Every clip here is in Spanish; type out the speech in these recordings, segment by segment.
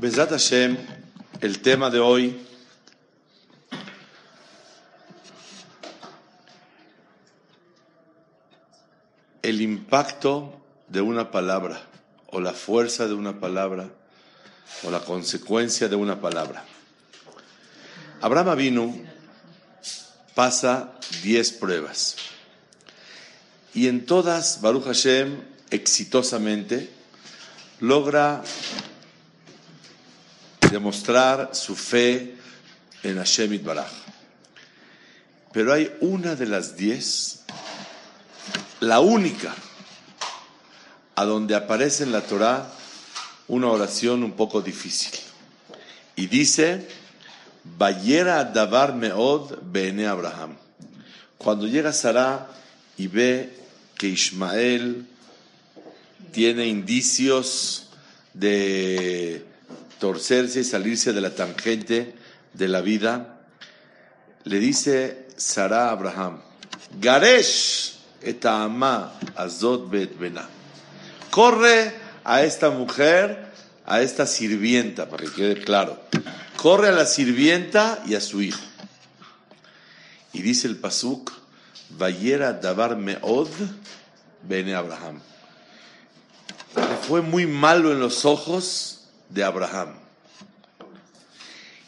Besat Hashem, el tema de hoy el impacto de una palabra o la fuerza de una palabra o la consecuencia de una palabra. Abraham Avinu pasa 10 pruebas y en todas Baruch Hashem exitosamente logra demostrar su fe en Hashem Baraj. Pero hay una de las diez, la única, a donde aparece en la Torah una oración un poco difícil. Y dice, Bayera Davar Meod Bene Abraham. Cuando llega Sara y ve que Ismael tiene indicios de torcerse y salirse de la tangente de la vida, le dice Sara a Abraham, Garesh etama azot bet bena. Corre a esta mujer, a esta sirvienta, para que quede claro. Corre a la sirvienta y a su hijo. Y dice el pasuk, Vayera davar meod bene Abraham. fue muy malo en los ojos de Abraham.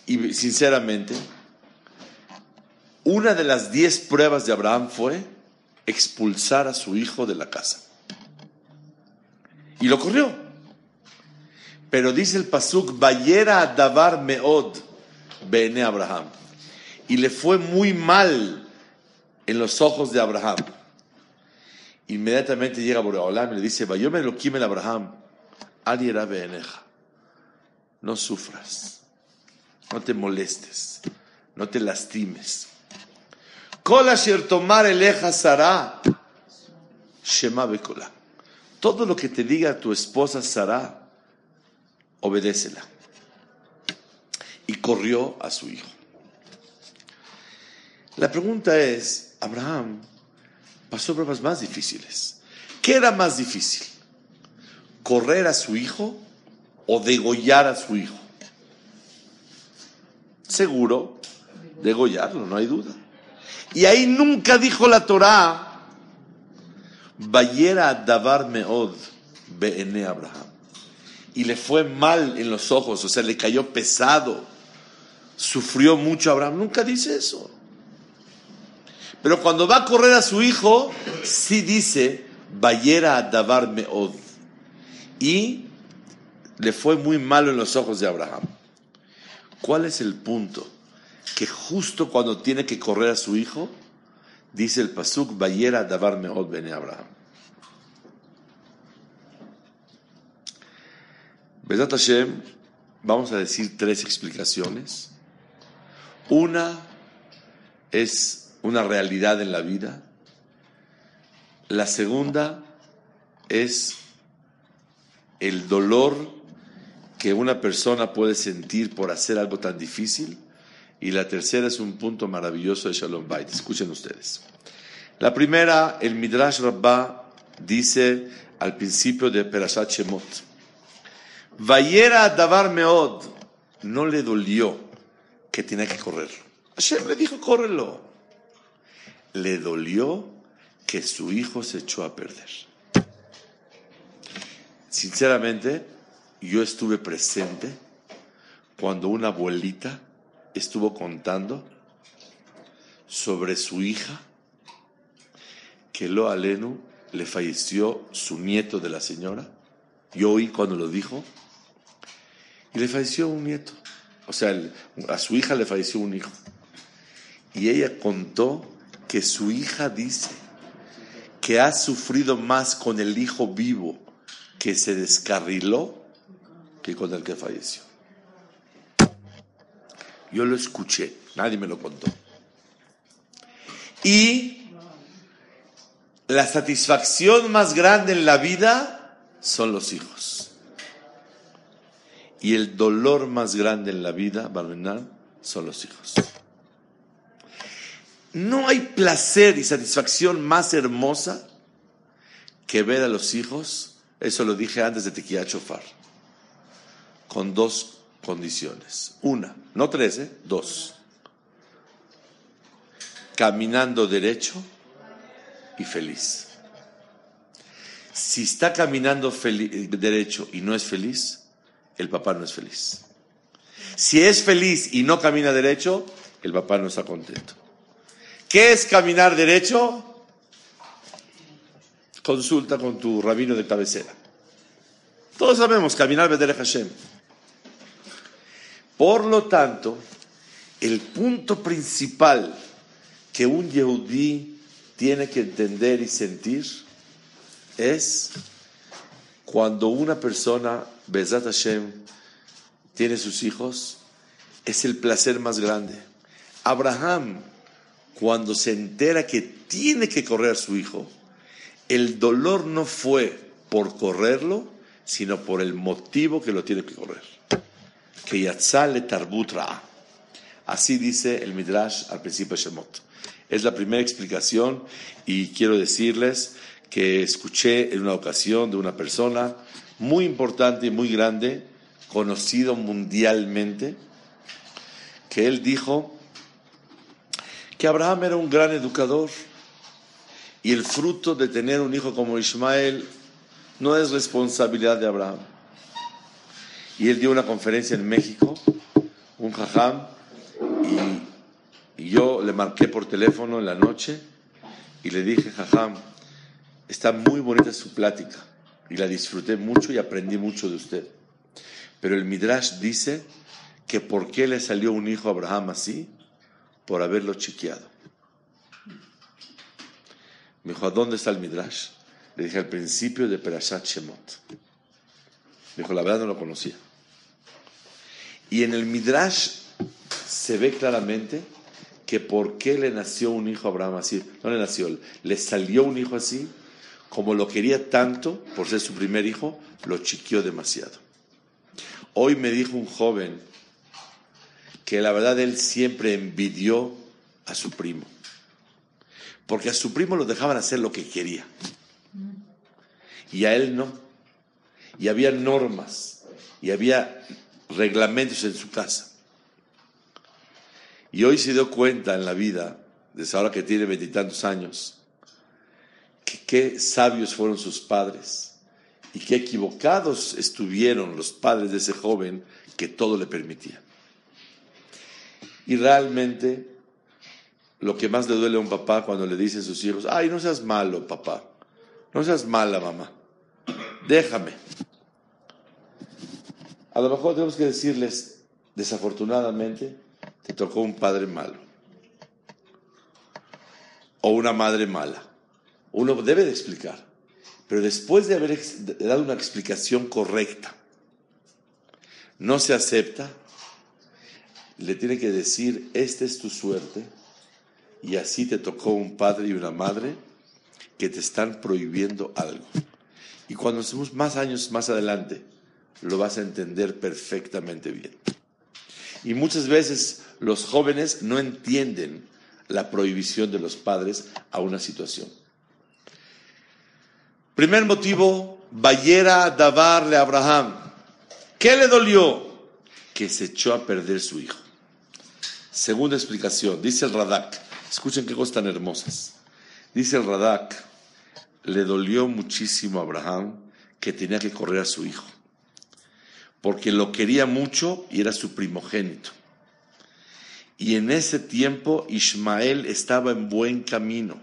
Y sinceramente, una de las diez pruebas de Abraham fue expulsar a su hijo de la casa. Y lo corrió. Pero dice el Pasuk, Bayera Davar Meod, Bene Abraham. Y le fue muy mal en los ojos de Abraham. Inmediatamente llega Boreolam y le dice, Vayome lo el Abraham, Ali era Beneja no sufras, no te molestes, no te lastimes. Todo lo que te diga tu esposa Sara, obedécela. Y corrió a su hijo. La pregunta es, Abraham pasó pruebas más difíciles. ¿Qué era más difícil? ¿Correr a su hijo o degollar a su hijo. Seguro, degollarlo, no hay duda. Y ahí nunca dijo la Torá, Vayera Davar Meod Beene Abraham. Y le fue mal en los ojos, o sea, le cayó pesado. Sufrió mucho Abraham. Nunca dice eso. Pero cuando va a correr a su hijo, sí dice, Vayera Davar Meod. Y le fue muy malo en los ojos de Abraham. ¿Cuál es el punto? Que justo cuando tiene que correr a su hijo, dice el Pasuk, Bayera Davar Meod Bene Abraham. Hashem, vamos a decir tres explicaciones. Una es una realidad en la vida. La segunda es el dolor que una persona puede sentir por hacer algo tan difícil. Y la tercera es un punto maravilloso de Shalom Bait. Escuchen ustedes. La primera, el Midrash Rabbah dice al principio de Perashat Shemot. Vayera Davar Meod. No le dolió que tenía que correr. Hashem le dijo, córrelo. Le dolió que su hijo se echó a perder. Sinceramente, yo estuve presente cuando una abuelita estuvo contando sobre su hija, que lo alenu le falleció su nieto de la señora. Yo oí cuando lo dijo. Y le falleció un nieto. O sea, a su hija le falleció un hijo. Y ella contó que su hija dice que ha sufrido más con el hijo vivo que se descarriló con el que falleció. Yo lo escuché, nadie me lo contó. Y la satisfacción más grande en la vida son los hijos. Y el dolor más grande en la vida, Barmenal, son los hijos. No hay placer y satisfacción más hermosa que ver a los hijos, eso lo dije antes de Tequía Chofar, con dos condiciones. Una, no tres, ¿eh? dos. Caminando derecho y feliz. Si está caminando derecho y no es feliz, el papá no es feliz. Si es feliz y no camina derecho, el papá no está contento. ¿Qué es caminar derecho? Consulta con tu rabino de cabecera. Todos sabemos caminar Bedere Hashem. Por lo tanto, el punto principal que un Yehudí tiene que entender y sentir es cuando una persona, Bezat Hashem, tiene sus hijos, es el placer más grande. Abraham, cuando se entera que tiene que correr a su hijo, el dolor no fue por correrlo, sino por el motivo que lo tiene que correr. Que yatzale tarbutra. Así dice el Midrash al principio de Shemot. Es la primera explicación y quiero decirles que escuché en una ocasión de una persona muy importante y muy grande, conocido mundialmente, que él dijo que Abraham era un gran educador y el fruto de tener un hijo como Ismael no es responsabilidad de Abraham. Y él dio una conferencia en México, un jajam, y, yo le marqué por teléfono en la noche y le dije, jajam, está muy bonita su plática y la disfruté mucho y aprendí mucho de usted. Pero el Midrash dice que por qué le salió un hijo a Abraham así, por haberlo chiqueado. Me dijo, ¿a dónde está el Midrash? Le dije, al principio de Perashat Shemot. Me dijo, la verdad no lo conocía. Y en el Midrash se ve claramente que por qué le nació un hijo a Abraham así. No le nació, le salió un hijo así, como lo quería tanto por ser su primer hijo, lo chiquió demasiado. Hoy me dijo un joven que la verdad él siempre envidió a su primo porque a su primo lo dejaban hacer lo que quería. Y a él no. Y había normas. Y había reglamentos en su casa. Y hoy se dio cuenta en la vida, desde ahora que tiene veintitantos años, que qué sabios fueron sus padres y qué equivocados estuvieron los padres de ese joven que todo le permitía. Y realmente lo que más le duele a un papá cuando le dice a sus hijos, ay, no seas malo, papá, no seas mala, mamá, déjame. A lo mejor tenemos que decirles, desafortunadamente, te tocó un padre malo o una madre mala. Uno debe de explicar, pero después de haber dado una explicación correcta, no se acepta, le tiene que decir, esta es tu suerte, y así te tocó un padre y una madre que te están prohibiendo algo. Y cuando estemos más años más adelante, lo vas a entender perfectamente bien. Y muchas veces los jóvenes no entienden la prohibición de los padres a una situación. Primer motivo, Bayera davarle a Abraham. ¿Qué le dolió? Que se echó a perder su hijo. Segunda explicación, dice el Radak. Escuchen qué cosas tan hermosas. Dice el Radak, le dolió muchísimo a Abraham que tenía que correr a su hijo, porque lo quería mucho y era su primogénito. Y en ese tiempo Ismael estaba en buen camino.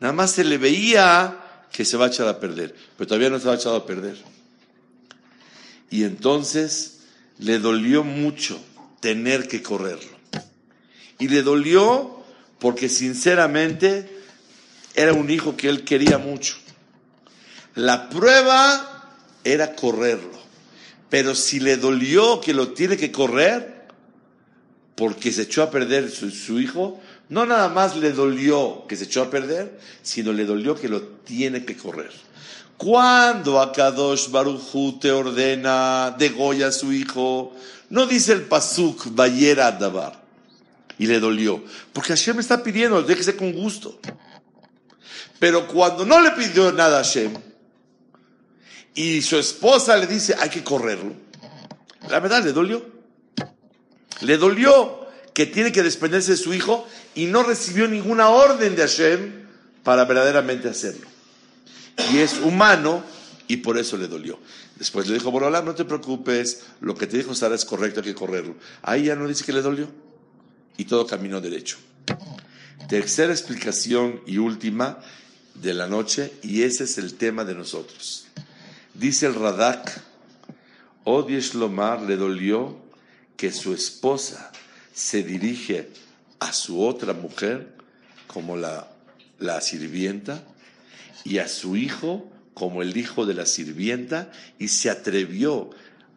Nada más se le veía que se va a echar a perder, pero todavía no se va a echar a perder. Y entonces le dolió mucho tener que correrlo. Y le dolió porque sinceramente era un hijo que él quería mucho. La prueba era correrlo, Pero si le dolió que lo tiene que correr, porque se echó a perder su, hijo, no nada más le dolió que se echó a perder, sino le dolió que lo tiene que correr. Cuando Akadosh Baruchu te ordena, degolla a su hijo, no dice el Pasuk, Bayera Dabar, y le dolió, porque Hashem está pidiendo, déjese con gusto. Pero cuando no le pidió nada a Hashem, y su esposa le dice, hay que correrlo, la verdad le dolió. Le dolió que tiene que desprenderse de su hijo y no recibió ninguna orden de Hashem para verdaderamente hacerlo. Y es humano y por eso le dolió. Después le dijo, Borolam, no te preocupes, lo que te dijo Sara es correcto, hay que correrlo. Ahí ya no dice que le dolió. Y todo caminó derecho. Tercera explicación y última de la noche, y ese es el tema de nosotros. Dice el Radak, Odies Lomar le dolió que su esposa se dirige a su otra mujer como la, la sirvienta y a su hijo como el hijo de la sirvienta y se atrevió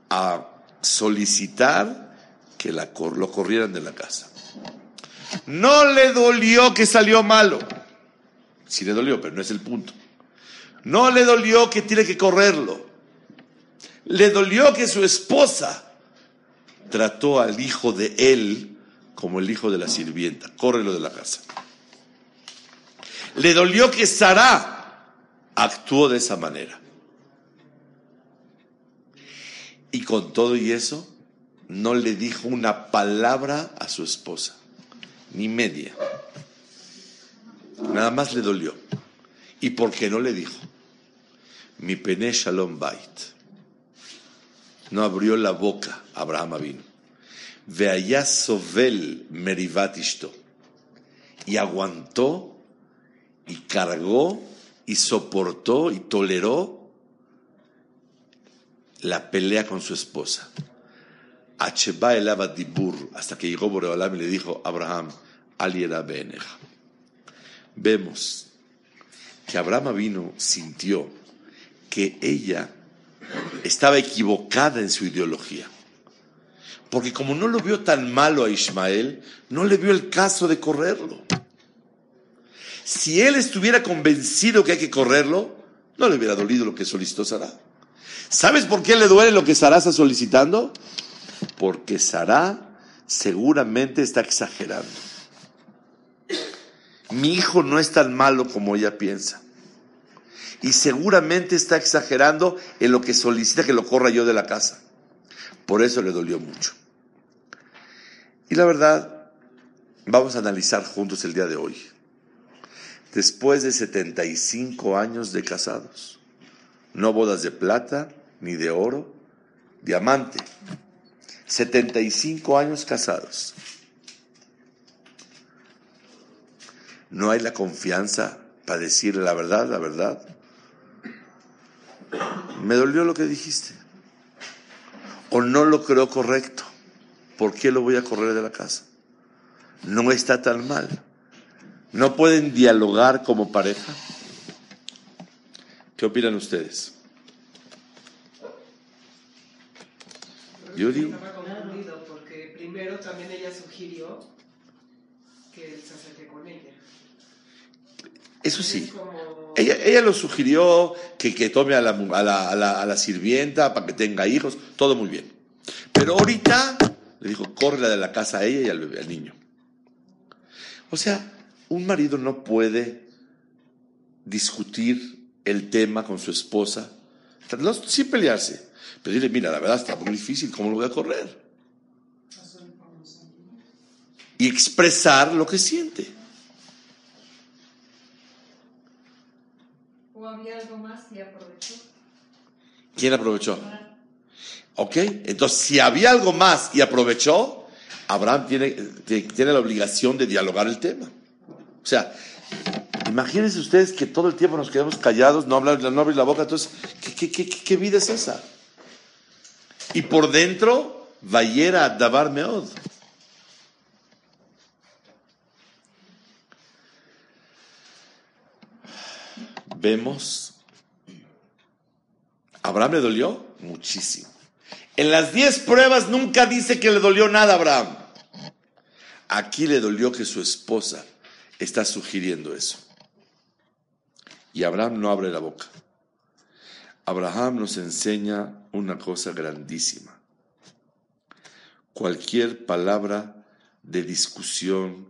a solicitar que la, lo corrieran de la casa. No le dolió que salió malo. Sí le dolió, pero no es el punto. No le dolió que tiene que correrlo. Le dolió que su esposa trató al hijo de él como el hijo de la sirvienta. Córrelo de la casa. Le dolió que Sara actuó de esa manera. Y con todo y eso, no le dijo una palabra a su esposa, ni media. Nada más le dolió. ¿Y por qué no le dijo? Mi pene shalom bait. No abrió la boca Abraham vino. allá sovel merivat Y aguantó y cargó y soportó y toleró la pelea con su esposa. hasta que llegó Boreolam y le dijo, Abraham, aliera beneja. Vemos que Abraham vino, sintió que ella estaba equivocada en su ideología. Porque como no lo vio tan malo a Ismael, no le vio el caso de correrlo. Si él estuviera convencido que hay que correrlo, no le hubiera dolido lo que solicitó Sara. ¿Sabes por qué le duele lo que Sara está solicitando? Porque Sara seguramente está exagerando. Mi hijo no es tan malo como ella piensa. Y seguramente está exagerando en lo que solicita que lo corra yo de la casa. Por eso le dolió mucho. Y la verdad, vamos a analizar juntos el día de hoy después de 75 años de casados. No bodas de plata ni de oro, diamante. 75 años casados. No hay la confianza para decir la verdad, la verdad. Me dolió lo que dijiste. O no lo creo correcto. ¿Por qué lo voy a correr de la casa? No está tan mal. ¿No pueden dialogar como pareja? ¿Qué opinan ustedes? Yo digo. Porque primero también ella sugirió que se acerque con ella. Eso sí. Ella, ella lo sugirió que, que tome a la, a, la, a, la, a la, sirvienta para que tenga hijos, todo muy bien. Pero ahorita le dijo, córrela de la casa a ella y al bebé, al niño. O sea, un marido no puede discutir el tema con su esposa, sin pelearse, pero dile, mira, la verdad está muy difícil, ¿cómo lo voy a correr? Y expresar lo que siente. ¿O había algo más y aprovechó? ¿Quién aprovechó? Ok, entonces si había algo más y aprovechó, Abraham tiene, tiene la obligación de dialogar el tema. O sea, imagínense ustedes que todo el tiempo nos quedamos callados, no hablar, no abrir la boca, entonces, ¿qué, qué, vida es esa? Y por dentro, Vayera Dabar Meod. Vemos, Abraham le dolió muchísimo. En las diez pruebas nunca dice que le dolió nada a Abraham. Aquí le dolió que su esposa está sugiriendo eso. Y Abraham no abre la boca. Abraham nos enseña una cosa grandísima. Cualquier palabra de discusión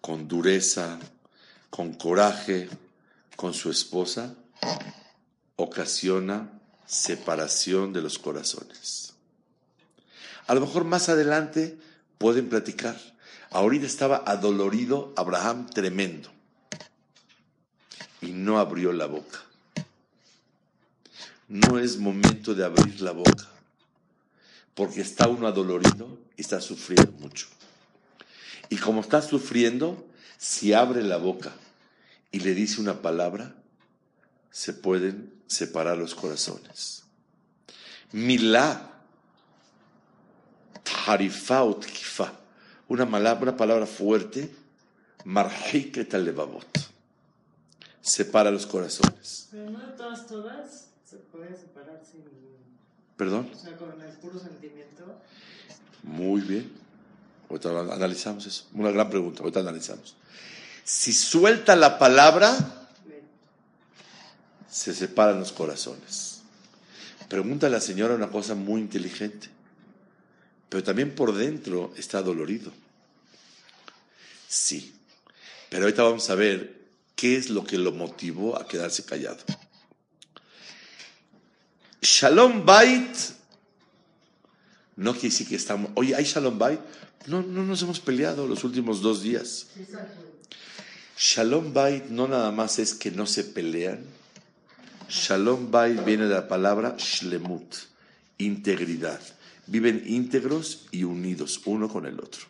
con dureza, con coraje con su esposa, ocasiona separación de los corazones. A lo mejor más adelante pueden platicar. Ahorita estaba adolorido Abraham tremendo y no abrió la boca. No es momento de abrir la boca porque está uno adolorido y está sufriendo mucho. Y como está sufriendo, si abre la boca y le dice una palabra, se pueden separar los corazones. Milá, tarifaut kifa, una, una palabra fuerte, marjiket levavot, separa los corazones. Pero no todas, todas se puede separar sin. ¿Perdón? O sea, con el puro sentimiento. Muy bien. Ahorita analizamos eso. Una gran pregunta. Ahorita analizamos. Si suelta la palabra, se separan los corazones. Pregunta a la señora una cosa muy inteligente, pero también por dentro está dolorido. Sí, pero ahorita vamos a ver qué es lo que lo motivó a quedarse callado. Shalom Bait no quiere decir que estamos. Oye, ¿hay Shalom Bait? No, no nos hemos peleado los últimos dos días. Shalom Bait no nada más es que no se pelean. Shalom Bait viene de la palabra Shlemut, integridad. Viven íntegros y unidos uno con el otro.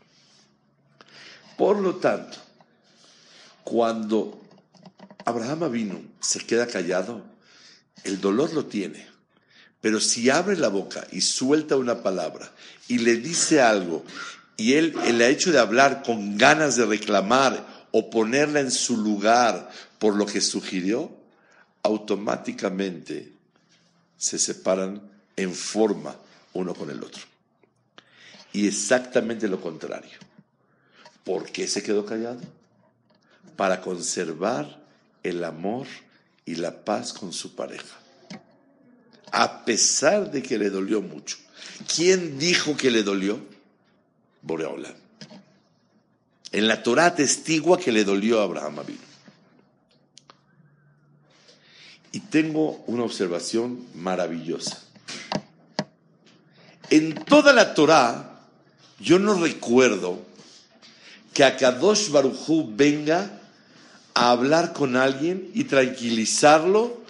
Por lo tanto, cuando Abraham vino, se queda callado, el dolor lo tiene. Pero si abre la boca y suelta una palabra y le dice algo, y él, el hecho de hablar con ganas de reclamar o ponerla en su lugar por lo que sugirió, automáticamente se separan en forma uno con el otro. Y exactamente lo contrario. ¿Por qué se quedó callado? Para conservar el amor y la paz con su pareja. A pesar de que le dolió mucho. ¿Quién dijo que le dolió? Boreola. En la Torah testigua que le dolió a Abraham Abinu. Y tengo una observación maravillosa. En toda la Torah, yo no recuerdo que Akadosh Baruchú venga a hablar con alguien y tranquilizarlo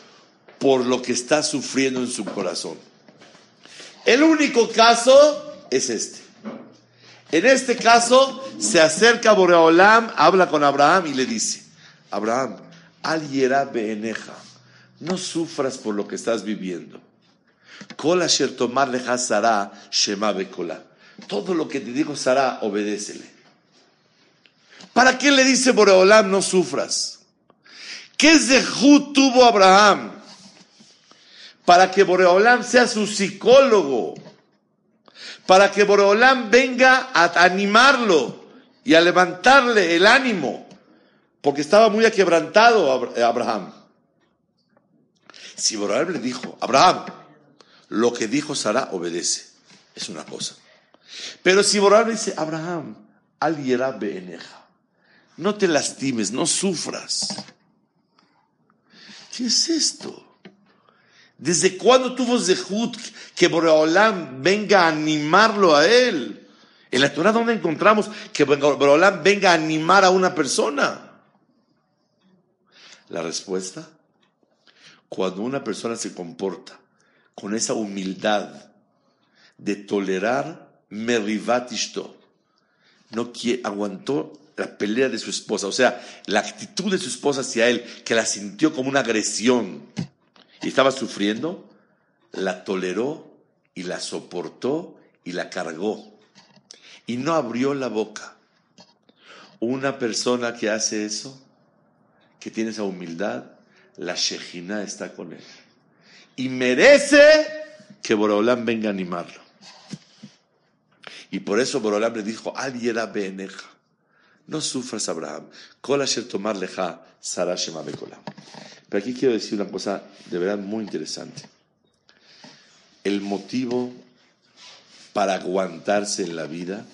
por lo que está sufriendo en su corazón. El único caso es este. En este caso, se acerca Boreolam, habla con Abraham y le dice, Abraham, al beeneja, no sufras por lo que estás viviendo. Todo lo que te digo Sara, obedécele. ¿Para qué le dice Boreolam no sufras? ¿Qué zehut tuvo Abraham? Para que Boreolam sea su psicólogo para que Boreolam venga a animarlo y a levantarle el ánimo, porque estaba muy aquebrantado eh, Abraham. Si Boreolam le dijo, Abraham, lo que dijo Sara obedece, es una cosa. Pero si Boreolam le dice, Abraham, al beeneja, no te lastimes, no sufras. ¿Qué es esto? ¿Desde cuándo tuvo Zehut que Boreolam venga a animarlo a él? En la Torah, ¿dónde encontramos que Boreolam venga a animar a una persona? La respuesta, cuando una persona se comporta con esa humildad de tolerar Merivatishto, no quiere, aguantó la pelea de su esposa, o sea, la actitud de su esposa hacia él, que la sintió como una agresión y estaba sufriendo, la toleró y la soportó y la cargó. Y no abrió la boca. Una persona que hace eso, que tiene esa humildad, la Shejina está con él. Y merece que Borolam venga a animarlo. Y por eso Borolam le dijo, Al yera beneja. No sufras, Abraham. Kol asher tomar leja, Sarah shema bekolam. Pero aquí quiero decir una cosa de verdad muy interesante. El motivo para aguantarse en la vida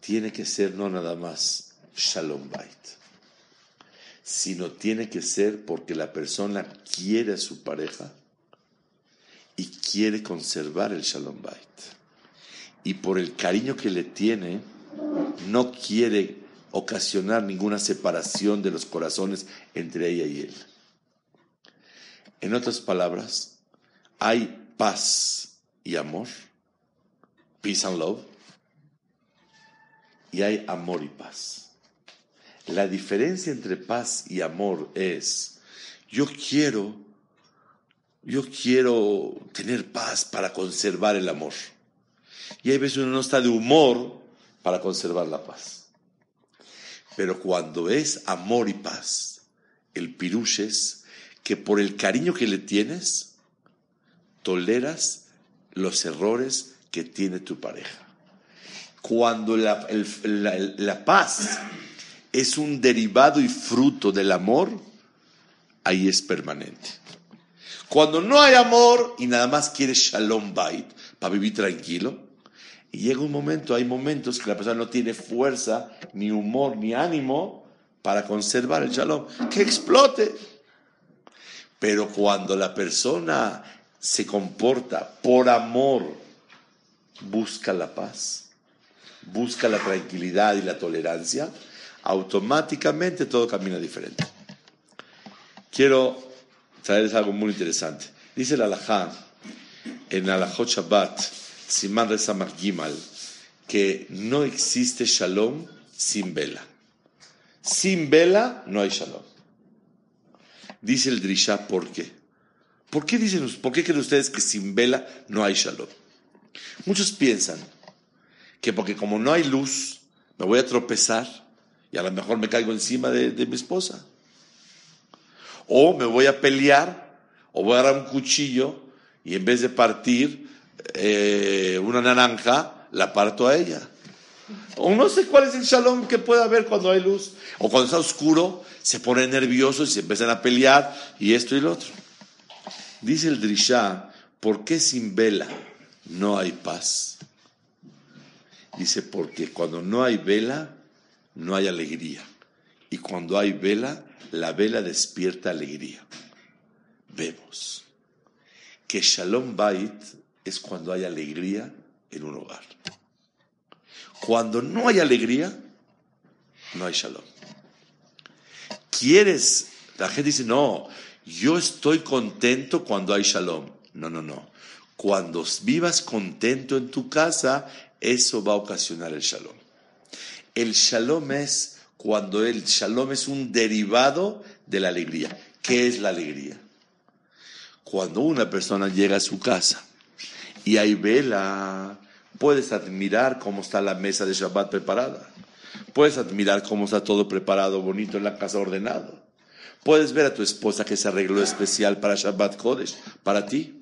tiene que ser no nada más Shalom Bait, sino tiene que ser porque la persona quiere a su pareja y quiere conservar el Shalom Bait. Y por el cariño que le tiene, no quiere ocasionar ninguna separación de los corazones entre ella y él. En otras palabras, hay paz y amor, peace and love, y hay amor y paz. La diferencia entre paz y amor es, yo quiero, yo quiero tener paz para conservar el amor. Y hay veces uno no está de humor para conservar la paz. Pero cuando es amor y paz, el pirush es que por el cariño que le tienes, toleras los errores que tiene tu pareja. Cuando la, la, paz es un derivado y fruto del amor, ahí es permanente. Cuando no hay amor y nada más quieres shalom bait para vivir tranquilo, y llega un momento, hay momentos que la persona no tiene fuerza, ni humor, ni ánimo para conservar el shalom, que explote. Pero cuando la persona se comporta por amor, busca la paz, busca la tranquilidad y la tolerancia, automáticamente todo camina diferente. Quiero traerles algo muy interesante. Dice el alajá en Alajot Shabbat, Simán Rezamar Gimal, que no existe shalom sin vela. Sin vela no hay shalom. Dice el Drisha, ¿por qué? ¿Por qué dicen, por qué creen ustedes que sin vela no hay shalom? Muchos piensan que porque como no hay luz, me voy a tropezar y a lo mejor me caigo encima de, mi esposa. O me voy a pelear, o voy a agarrar un cuchillo y en vez de partir eh, una naranja, la parto a ella. O no sé cuál es el shalom que puede haber cuando hay luz. O cuando está oscuro, se pone nervioso y se empiezan a pelear y esto y lo otro. Dice el Drishá, ¿por qué sin vela no hay paz? Dice, porque cuando no hay vela, no hay alegría. Y cuando hay vela, la vela despierta alegría. Vemos que Shalom Bait es cuando hay alegría en un hogar. Cuando no hay alegría, no hay Shalom. ¿Quieres? La gente dice, no, yo estoy contento cuando hay Shalom. No, no, no. Cuando vivas contento en tu casa, eso va a ocasionar el shalom. El shalom es cuando el shalom es un derivado de la alegría. ¿Qué es la alegría? Cuando una persona llega a su casa y hay vela, puedes admirar cómo está la mesa de Shabbat preparada. Puedes admirar cómo está todo preparado, bonito en la casa ordenado. Puedes ver a tu esposa que se arregló especial para Shabbat Kodesh, para ti.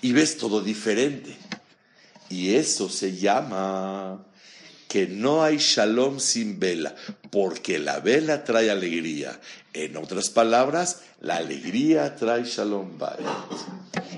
Y ves todo diferente. Y eso se llama que no hay shalom sin vela, porque la vela trae alegría. En otras palabras, la alegría trae shalom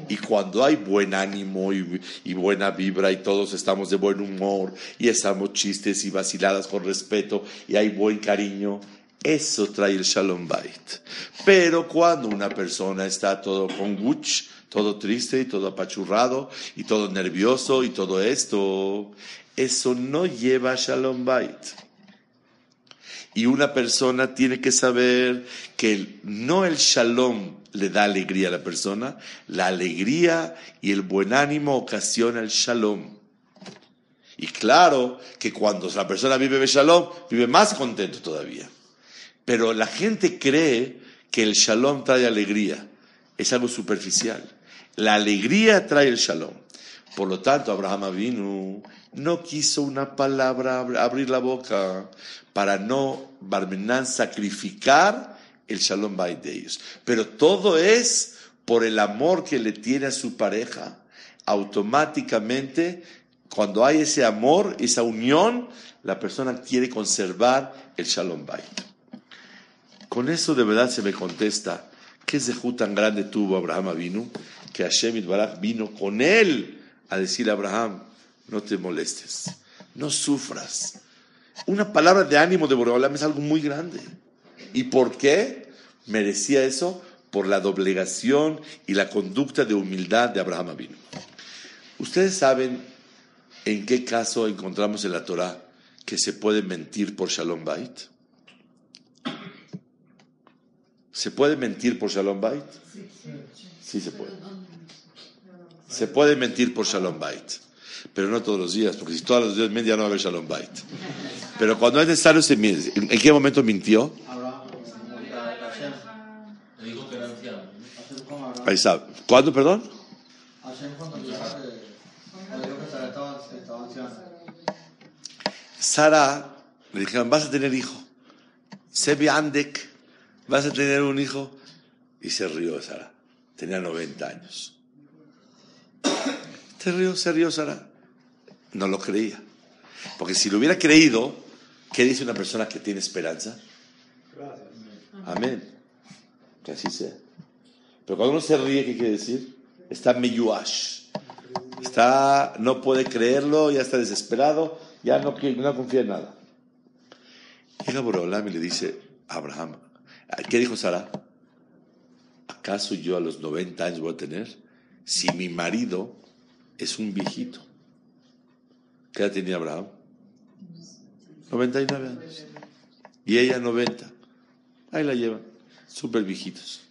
Y cuando hay buen ánimo y, buena vibra y todos estamos de buen humor y estamos chistes y vaciladas con respeto y hay buen cariño, eso trae el shalom bait. Pero cuando una persona está todo con guch, todo triste y todo apachurrado y todo nervioso y todo esto, eso no lleva a Shalom Bait. Y una persona tiene que saber que no el Shalom le da alegría a la persona, la alegría y el buen ánimo ocasiona el Shalom. Y claro que cuando la persona vive de Shalom, vive más contento todavía. Pero la gente cree que el Shalom trae alegría. Es algo superficial. La alegría trae el shalom. Por lo tanto, Abraham vino, no quiso una palabra abrir la boca para no, Barmenán, sacrificar el shalom de ellos. Pero todo es por el amor que le tiene a su pareja, automáticamente, cuando hay ese amor, esa unión, la persona quiere conservar el Shalom Bait. Con eso de verdad se me contesta, ¿qué zehut tan grande tuvo Abraham Avinu? Que Hashem Itbaraj vino con él a decirle a Abraham, no te molestes, no sufras. Una palabra de ánimo de Boreolam es algo muy grande. ¿Y por qué merecía eso? Por la doblegación y la conducta de humildad de Abraham Avinu. Ustedes saben en qué caso encontramos en la Torah que se puede mentir por Shalom Bait. ¿Se puede mentir por Shalom Bait? Sí, se puede. Se puede mentir por Shalom Bait, pero no todos los días, porque si todos los días media no va a haber Shalom Bait. Pero cuando es necesario se miente. ¿En qué momento mintió? Ahí está. ¿Cuándo, perdón? Sara le dijeron, vas a tener hijo. Sebi Andek, vas a tener un hijo. Y se rió Sara. Tenía 90 años. Se rió, se rió Sara. No lo creía. Porque si lo hubiera creído, ¿qué dice una persona que tiene esperanza? Amén. Que así sea. Pero cuando uno se ríe, ¿qué quiere decir? Está meyuash. Está, no puede creerlo, ya está desesperado, ya no, no confía en nada. Llega Borolam y le dice a Abraham, ¿qué dijo Sara? ¿Acaso yo a los 90 años voy a tener? Si mi marido es un viejito. ¿Qué edad tenía Abraham? 99 años. Y ella 90. Ahí la llevan, súper viejitos.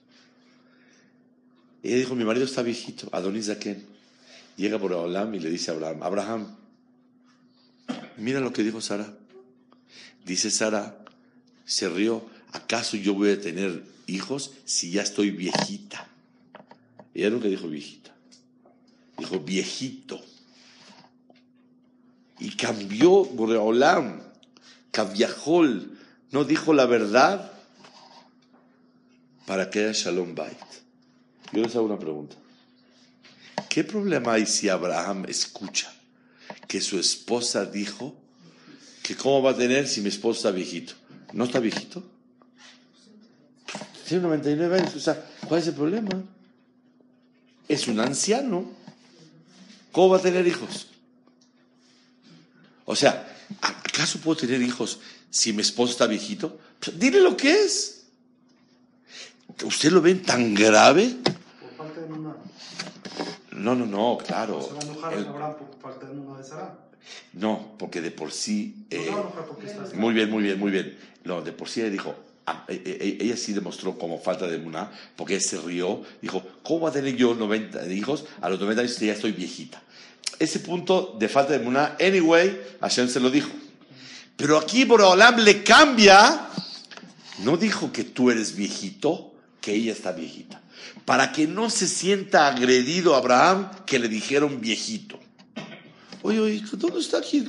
Ella dijo, mi marido está viejito, Adonis Zaken. Llega por Abraham y le dice a Abraham, Abraham, mira lo que dijo Sara. Dice Sara, se rió, ¿acaso yo voy a tener hijos si ya estoy viejita? Ella nunca dijo viejita, dijo viejito. Y cambió Boreolam, Kaviahol, no dijo la verdad para que haya Shalom Bait. Yo les hago una pregunta. ¿Qué problema hay si Abraham escucha que su esposa dijo que cómo va a tener si mi esposo está viejito? ¿No está viejito? Tiene 99 años. O sea, ¿cuál es el problema? Es un anciano. ¿Cómo va a tener hijos? O sea, ¿acaso puedo tener hijos si mi esposo está viejito? Pues, dile lo que es. ¿Usted lo ven tan grave? No, no, no, claro. ¿Se va a enojar el... Por parte de una de? No, porque de por sí. Eh, no, muy bien, muy bien, muy bien. No, de por sí ella dijo. ah, eh, eh, ella sí demostró como falta de muna, porque se rió. Dijo: ¿Cómo va a tener yo 90 hijos a los 90 años si ya estoy viejita? Ese punto de falta de muna, anyway, Hashem se lo dijo. Pero aquí Borolam le cambia. No dijo que tú eres viejito, que ella está viejita para que no se sienta agredido Abraham que le dijeron viejito. Oye, oye, ¿dónde está aquí?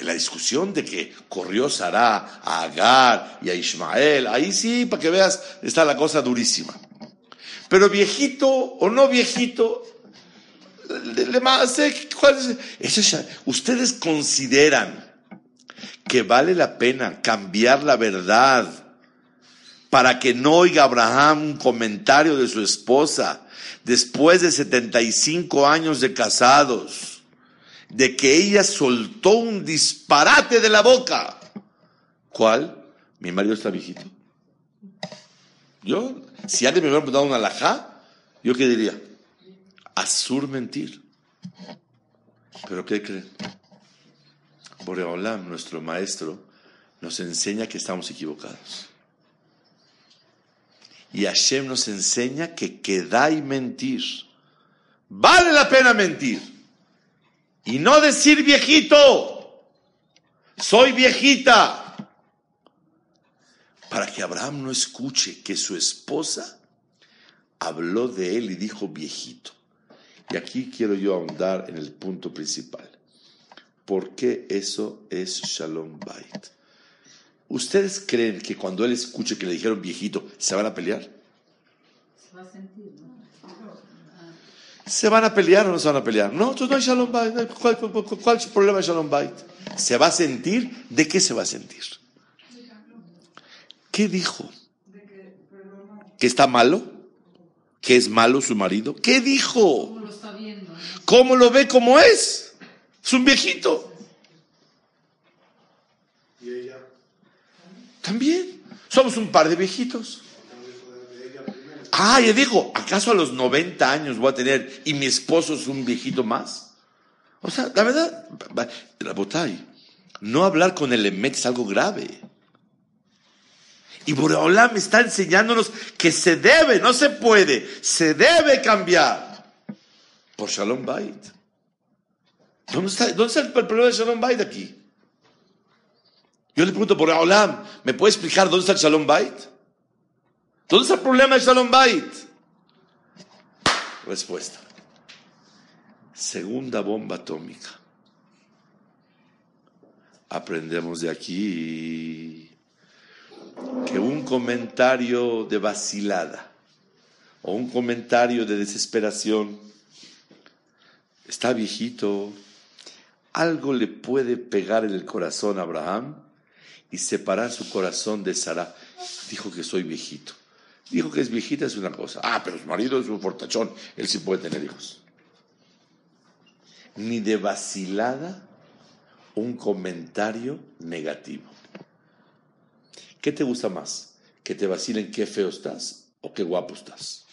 La discusión de que corrió Sarah a Agar y a Ismael, ahí sí, para que veas, está la cosa durísima. Pero viejito o no viejito, le, le, ¿cuál es? ¿Ustedes consideran que vale la pena cambiar la verdad para que no oiga Abraham un comentario de su esposa después de 75 años de casados, de que ella soltó un disparate de la boca. ¿Cuál? Mi marido está viejito. Yo, si alguien me hubiera dado una alajá, ¿yo qué diría? Azur mentir. ¿Pero qué creen? Boreolam, nuestro maestro, nos enseña que estamos equivocados. Y Hashem nos enseña que y mentir. Vale la pena mentir. Y no decir viejito, soy viejita. Para que Abraham no escuche que su esposa habló de él y dijo viejito. Y aquí quiero yo ahondar en el punto principal. ¿Por qué eso es Shalom Bait? ¿Ustedes creen que cuando él escuche que le dijeron viejito, se van a pelear? Se va a sentir, ¿no? ¿Se van a pelear o no se van a pelear? No, entonces no hay Shalom Bait. ¿Cuál, es el problema de Shalom Bait? ¿Se va a sentir? ¿De qué se va a sentir? ¿Qué dijo? ¿Que está malo? ¿Que es malo su marido? ¿Qué dijo? ¿Cómo lo está viendo? ¿Cómo lo ve como es? Es un viejito. Y ella, También. Somos un par de viejitos. Ah, ya dijo, ¿acaso a los 90 años voy a tener y mi esposo es un viejito más? O sea, la verdad, la botay, no hablar con el Emet es algo grave. Y Boreolam está enseñándonos que se debe, no se puede, se debe cambiar por Shalom Bait. ¿Dónde está, el problema de Shalom Bait aquí? Yo le pregunto, Boreolam, ¿me puede explicar dónde está el Shalom Bait? ¿Dónde está el problema de Shalom Bait? Respuesta. Segunda bomba atómica. Aprendemos de aquí que un comentario de vacilada o un comentario de desesperación está viejito, algo le puede pegar en el corazón a Abraham y separar su corazón de Sara. Dijo que soy viejito. Dijo que es viejita es una cosa. Ah, pero su marido es un fortachón. Él sí puede tener hijos. Ni de vacilada un comentario negativo. ¿Qué te gusta más? ¿Que te vacilen qué feo estás o qué guapo estás?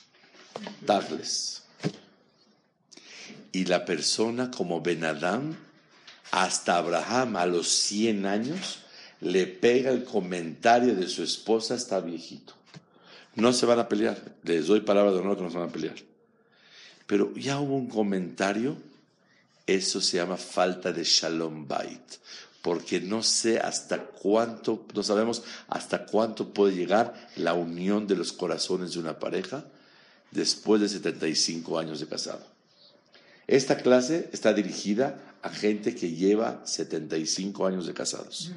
Tagles. Y la persona como Benadam, hasta Abraham a los 100 años, le pega el comentario de su esposa, está viejito. No se van a pelear. Les doy palabra de honor que no se van a pelear. Pero ya hubo un comentario, eso se llama falta de shalom bait. Porque no sé hasta cuánto, no sabemos hasta cuánto puede llegar la unión de los corazones de una pareja después de 75 años de casado. Esta clase está dirigida a gente que lleva 75 años de casados.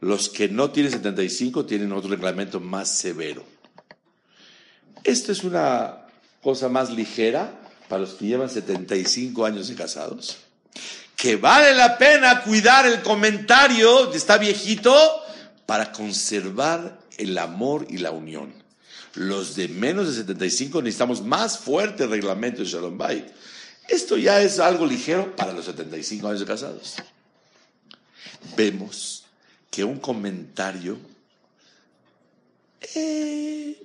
Los que no tienen 75 tienen otro reglamento más severo. Esto es una cosa más ligera para los que llevan 75 años de casados. Que vale la pena cuidar el comentario está viejito para conservar el amor y la unión. Los de menos de 75 necesitamos más fuerte reglamento de Shalom Bait. Esto ya es algo ligero para los 75 años de casados. Vemos que un comentario eh,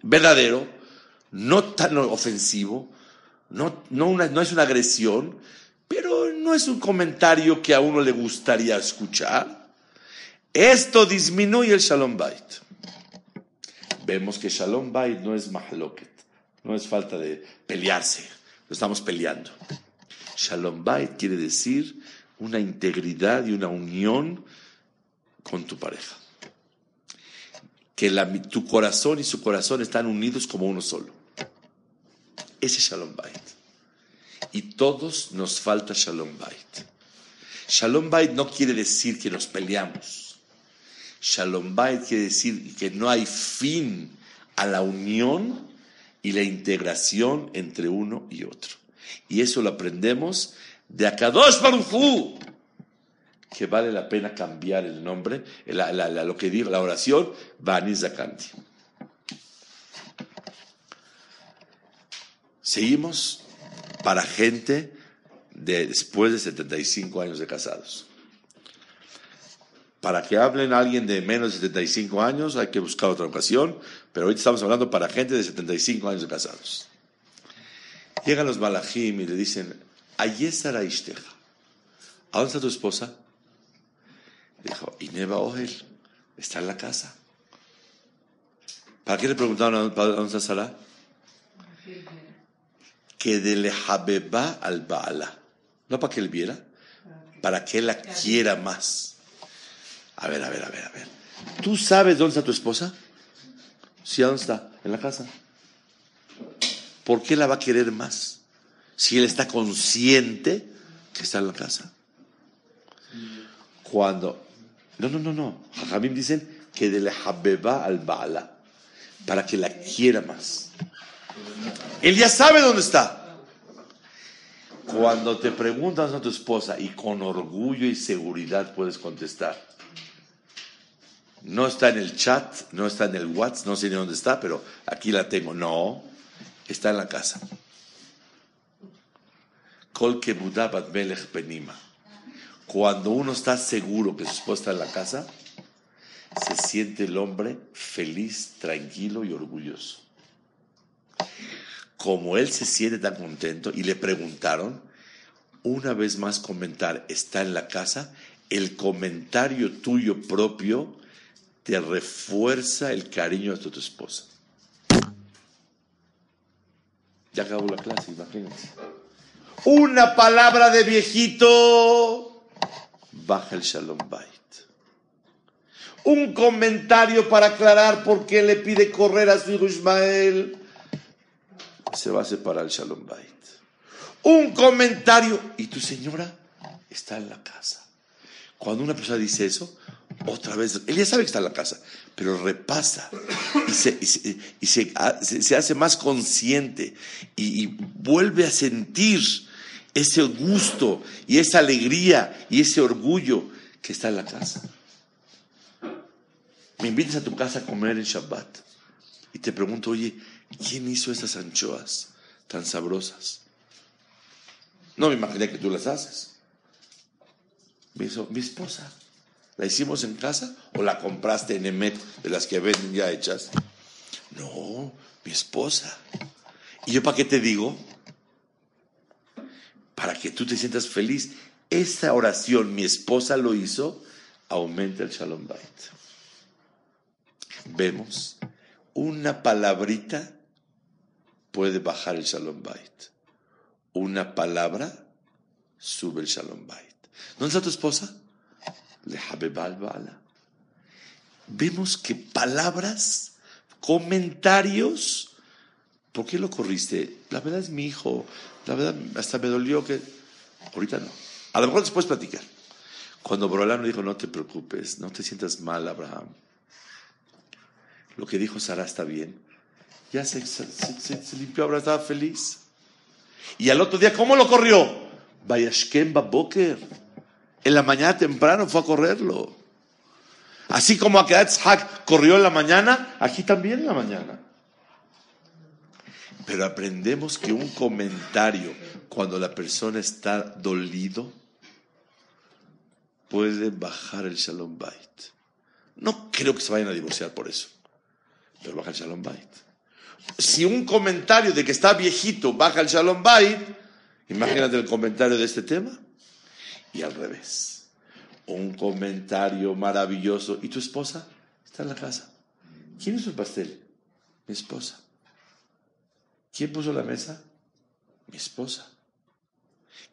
verdadero, no tan ofensivo, no, no es una agresión, pero no es un comentario que a uno le gustaría escuchar. Esto disminuye el Shalom Bait. Vemos que Shalom Bait no es mahloket, no es falta de pelearse, no estamos peleando. Shalom Bait quiere decir una integridad y una unión con tu pareja. Que tu corazón y su corazón están unidos como uno solo. Ese es Shalom Bait. Y todos nos falta Shalom Bait. Shalom Bait no quiere decir que nos peleamos. Shalom Bait quiere decir que no hay fin a la unión y la integración entre uno y otro. Y eso lo aprendemos de Akadosh Baruj Hu, que vale la pena cambiar el nombre, lo que digo, la oración, Bani Zakanti. Seguimos para gente de después de 75 años de casados. Para que hablen a alguien de menos de 75 años hay que buscar otra ocasión, pero ahorita estamos hablando para gente de 75 años de casados. Llegan los malachim y le dicen, Ayesara Ishteja, ¿a dónde está tu esposa? Dijo, Ineba Ohel, está en la casa. ¿Para qué le preguntaron a dónde está Sara? Que de lehabeba al Baala. No para que él viera, para que él la quiera más. A ver, a ver, a ver, a ver. ¿Tú sabes dónde está tu esposa? Sí, ¿a dónde está? En la casa. ¿Por qué la va a querer más? Si él está consciente que está en la casa. Cuando. No, no, no, no. Jajamim dicen que de la habeba al Baala. Para que la quiera más. Él ya sabe dónde está. Cuando te preguntas a tu esposa y con orgullo y seguridad puedes contestar, no está en el chat, no está en el WhatsApp, no sé ni dónde está, pero aquí la tengo. No, está en la casa. Cuando uno está seguro que su esposa está en la casa, se siente el hombre feliz, tranquilo y orgulloso. Como él se siente tan contento y le preguntaron, una vez más comentar, está en la casa, el comentario tuyo propio te refuerza el cariño de tu esposa. Ya acabó la clase, imagínense. Una palabra de viejito, baja el Shalom Bait. Un comentario para aclarar por qué le pide correr a su hijo Ismael, se va a separar el Shalom Bait. Un comentario, y tu señora está en la casa. Cuando una persona dice eso, otra vez, él ya sabe que está en la casa, pero repasa y se, y se, se, hace más consciente y, vuelve a sentir ese gusto y esa alegría y ese orgullo que está en la casa. Me invitas a tu casa a comer en Shabbat y te pregunto, oye, ¿quién hizo esas anchoas tan sabrosas? No me imaginé que tú las haces. Me hizo mi esposa. ¿La hicimos en casa o la compraste en Emet de las que venden ya hechas? No, mi esposa. ¿Y yo para qué te digo? Para que tú te sientas feliz. Esa oración, mi esposa lo hizo, aumenta el Shalom Bait. Vemos, una palabrita puede bajar el Shalom Bait. Una palabra sube el Shalom Bait. ¿Dónde está tu esposa? Vemos que palabras, comentarios, ¿por qué lo corriste? La verdad es mi hijo, la verdad hasta me dolió que... Ahorita no. A lo mejor después platicar. Cuando Borolano dijo, no te preocupes, no te sientas mal, Abraham. Lo que dijo Sara está bien. Ya se, limpió, Abraham estaba feliz. Y al otro día, ¿cómo lo corrió? Vayashkem Boker. En la mañana temprano fue a correrlo. Así como Akedatzhak corrió en la mañana, aquí también en la mañana. Pero aprendemos que un comentario, cuando la persona está dolido, puede bajar el Shalom Bait. No creo que se vayan a divorciar por eso, pero baja el Shalom Bait. Si un comentario de que está viejito baja el Shalom Bait, imagínate el comentario de este tema y al revés. Un comentario maravilloso. ¿Y tu esposa? Está en la casa. ¿Quién hizo el pastel? Mi esposa. ¿Quién puso la mesa? Mi esposa.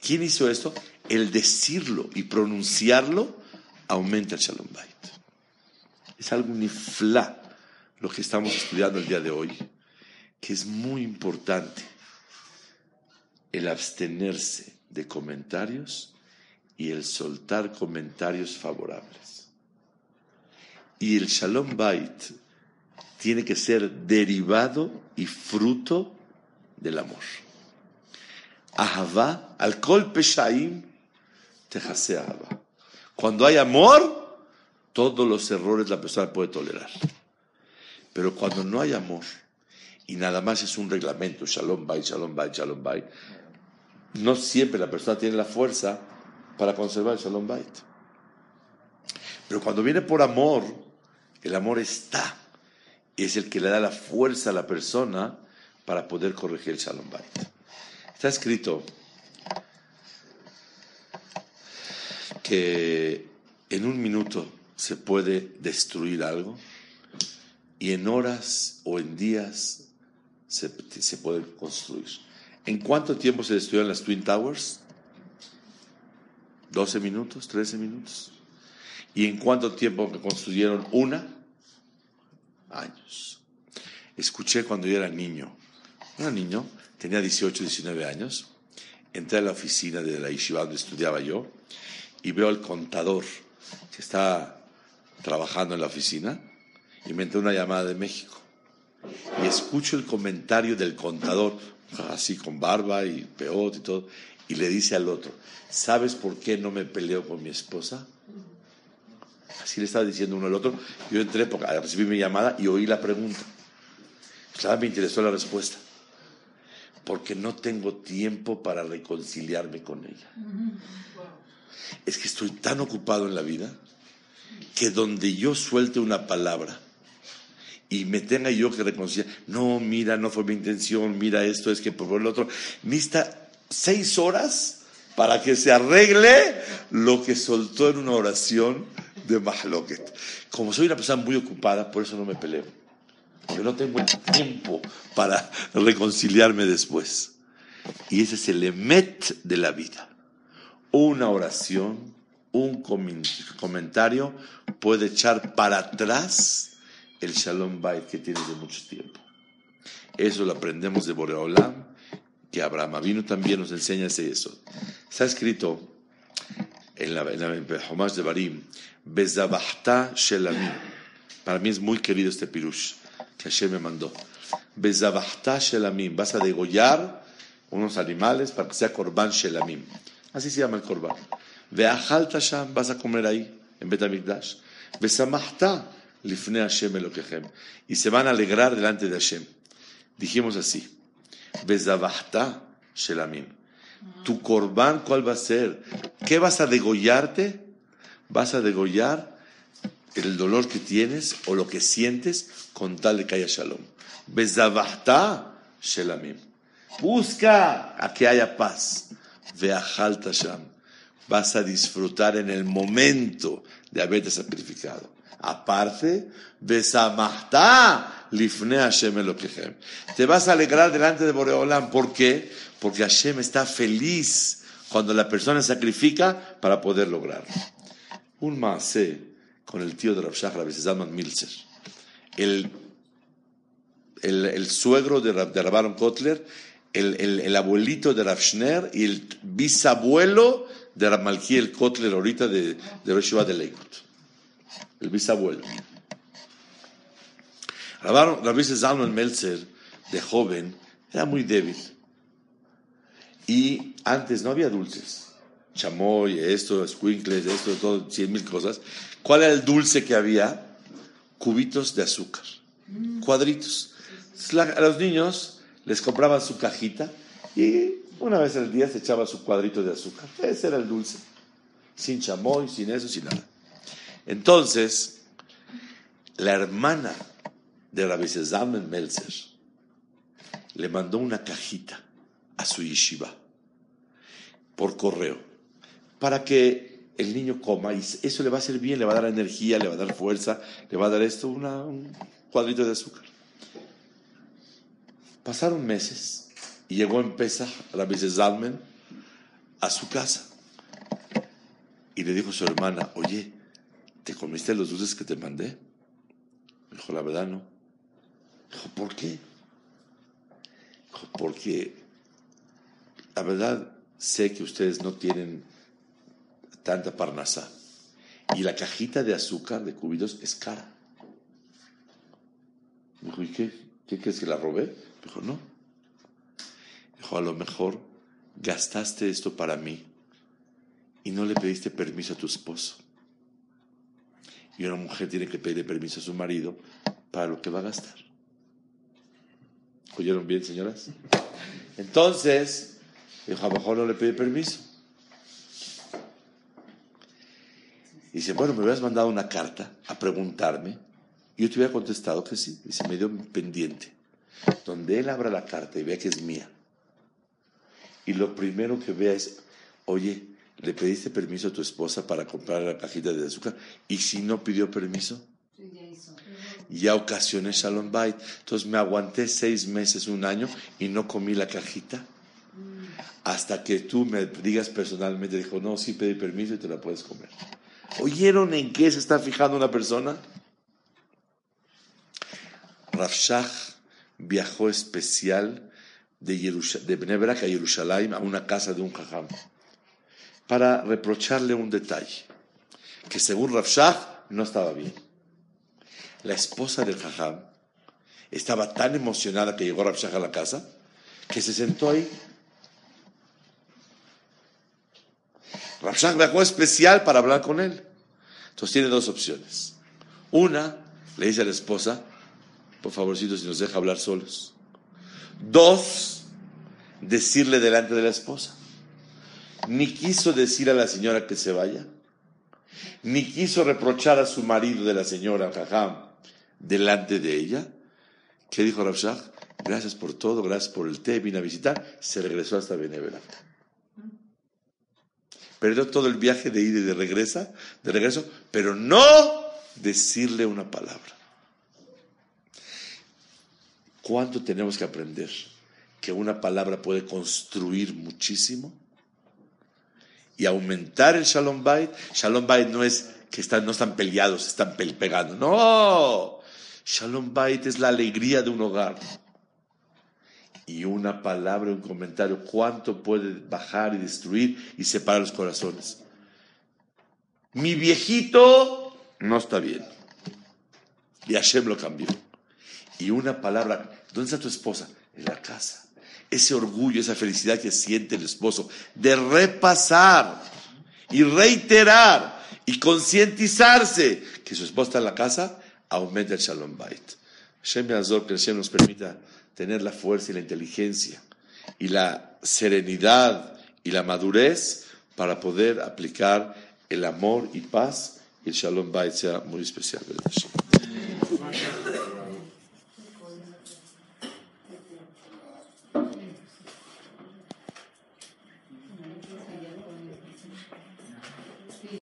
¿Quién hizo esto? El decirlo y pronunciarlo aumenta el Shalom Bait. Es algo nifla lo que estamos estudiando el día de hoy, que es muy importante el abstenerse de comentarios y el soltar comentarios favorables. Y el Shalom Bait tiene que ser derivado y fruto del amor. Ahavá, al kol peshaim, tejase ahavá. Cuando hay amor, todos los errores la persona puede tolerar. Pero cuando no hay amor y nada más es un reglamento, shalom bait, shalom bait, shalom bait, no siempre la persona tiene la fuerza para conservar el Shalom Bait. Pero cuando viene por amor, el amor está. Es el que le da la fuerza a la persona para poder corregir el Shalom Bait. Está escrito que en un minuto se puede destruir algo y en horas o en días se, se puede construir. ¿En cuánto tiempo se destruyeron las Twin Towers? 12 minutos, 13 minutos. ¿Y en cuánto tiempo construyeron una? Años. Escuché cuando yo era niño. Era niño, tenía 18, 19 años. Entré a la oficina de la Yeshiva donde estudiaba yo y veo al contador que está trabajando en la oficina y me entró una llamada de México. Y escucho el comentario del contador, así con barba y peot y todo, y le dice al otro, ¿sabes por qué no me peleo con mi esposa? Así le estaba diciendo uno al otro. Yo entré porque recibí mi llamada y oí la pregunta. Claro, me interesó la respuesta. Porque no tengo tiempo para reconciliarme con ella. Es que estoy tan ocupado en la vida que donde yo suelte una palabra y me tenga yo que reconciliar, no, mira, no fue mi intención, mira esto, es que por el otro, necesita seis horas para que se arregle lo que soltó en una oración de Mahloket. Como soy una persona muy ocupada, por eso no me peleo. Porque no tengo tiempo para reconciliarme después. Y ese es el emet de la vida. Una oración, un comentario puede echar para atrás el Shalom Bait que tienes de mucho tiempo. Eso lo aprendemos de Boreolam, que Abraham vino también nos enseña eso. Está escrito en la, en la de Barim, Bezabahta Shelamim. Para mí es muy querido este pirush que Hashem me mandó. Bezabahta Shelamim. Vas a degollar unos animales para que sea Korban Shelamim. Así se llama el Korban. Ve'achalta Sham. Vas a comer ahí, en Betamikdash. Bezamahta Lifne Hashem. Y se van a alegrar delante de Hashem. Dijimos así. Bezabahta Shelamim. Tu Korban, ¿cuál va a ser? ¿Qué vas a degollarte? Vas a degollar el dolor que tienes o lo que sientes con tal de que haya shalom. Bezabahta shelamim. Busca a que haya paz. Ve'ajalta sham. Vas a disfrutar en el momento de haberte sacrificado. Aparte. Te vas a alegrar delante de Boreolam. ¿Por qué? Porque Hashem está feliz cuando la persona sacrifica para poder lograrlo. Un maase con el tío de Rav Shach, Rabbi Zalman Milzer. El, el, el, suegro de, de Rabbaron Kotler, el, el, el, abuelito de Rav Schner y el bisabuelo de Rav Malkiel Kotler ahorita de, de Rosh de Leikut. El bisabuelo. Rabbi Zalman Meltzer, de joven, era muy débil. Y antes no había dulces. Chamoy, esto, squinkles, esto, todo, cien mil cosas. ¿Cuál era el dulce que había? Cubitos de azúcar. Cuadritos. A los niños les compraban su cajita y una vez al día se echaba su cuadrito de azúcar. Ese era el dulce. Sin chamoy, sin eso, sin nada. Entonces, la hermana de Rabbi Zalman Melzer le mandó una cajita a su yeshiva por correo para que el niño coma y eso le va a hacer bien, le va a dar energía, le va a dar fuerza, le va a dar esto, un cuadrito de azúcar. Pasaron meses y llegó en Pesach Rabbi Zalman a su casa y le dijo a su hermana, oye, ¿te comiste los dulces que te mandé? Dijo, la verdad no. Dijo, ¿por qué? Dijo, porque la verdad sé que ustedes no tienen tanta parnasa. Y la cajita de azúcar de cubitos es cara. Dijo, ¿y qué? ¿Qué crees que la robé? Dijo, no. Dijo, a lo mejor gastaste esto para mí y no le pediste permiso a tu esposo. Y una mujer tiene que pedirle permiso a su marido para lo que va a gastar. ¿Oyeron bien, señoras? Entonces, dijo, a mejor no le pedí permiso. Y dice, bueno, me hubieras mandado una carta a preguntarme. Y yo te hubiera contestado que sí. Y se me dio pendiente. Donde él abra la carta y vea que es mía. Y lo primero que vea es, oye, ¿le pediste permiso a tu esposa para comprar la cajita de azúcar? Y si no pidió permiso, ya ocasioné Shalom Bait. Entonces me aguanté seis meses, un año y no comí la cajita. Hasta que tú me digas personalmente, dijo, no, sí pedí permiso y te la puedes comer. ¿Oyeron en qué se está fijando una persona? Rafshah viajó especial de, de Bnebrak a Jerusalén a una casa de un jajam para reprocharle un detalle que según Rafshah no estaba bien. La esposa del jajam estaba tan emocionada que llegó Rabshah a la casa que se sentó ahí. Rabshah viajó especial para hablar con él. Entonces tiene dos opciones. Una, le dice a la esposa, por favorcito, si nos deja hablar solos. Dos, decirle delante de la esposa. Ni quiso decir a la señora que se vaya, ni quiso reprochar a su marido de la señora Jajam delante de ella. ¿Qué dijo Rabshah? Gracias por todo, gracias por el té, vine a visitar. Se regresó hasta Benevera. Perdió todo el viaje de ida y de regresa, de regreso, pero no decirle una palabra. ¿Cuánto tenemos que aprender que una palabra puede construir muchísimo y aumentar el Shalom Bait? Shalom Bait no es que están, no están peleados, están pegando. No, Shalom Bait es la alegría de un hogar. Y una palabra, un comentario, cuánto puede bajar y destruir y separar los corazones. Mi viejito no está bien. Y Hashem lo cambió. Y una palabra, ¿dónde está tu esposa? En la casa. Ese orgullo, esa felicidad que siente el esposo de repasar y reiterar y concientizarse que su esposa está en la casa, aumenta el Shalom Bait. Hashem Yazor, que Hashem nos permita tener la fuerza y la inteligencia y la serenidad y la madurez para poder aplicar el amor y paz y el Shalom Bait sea muy especial.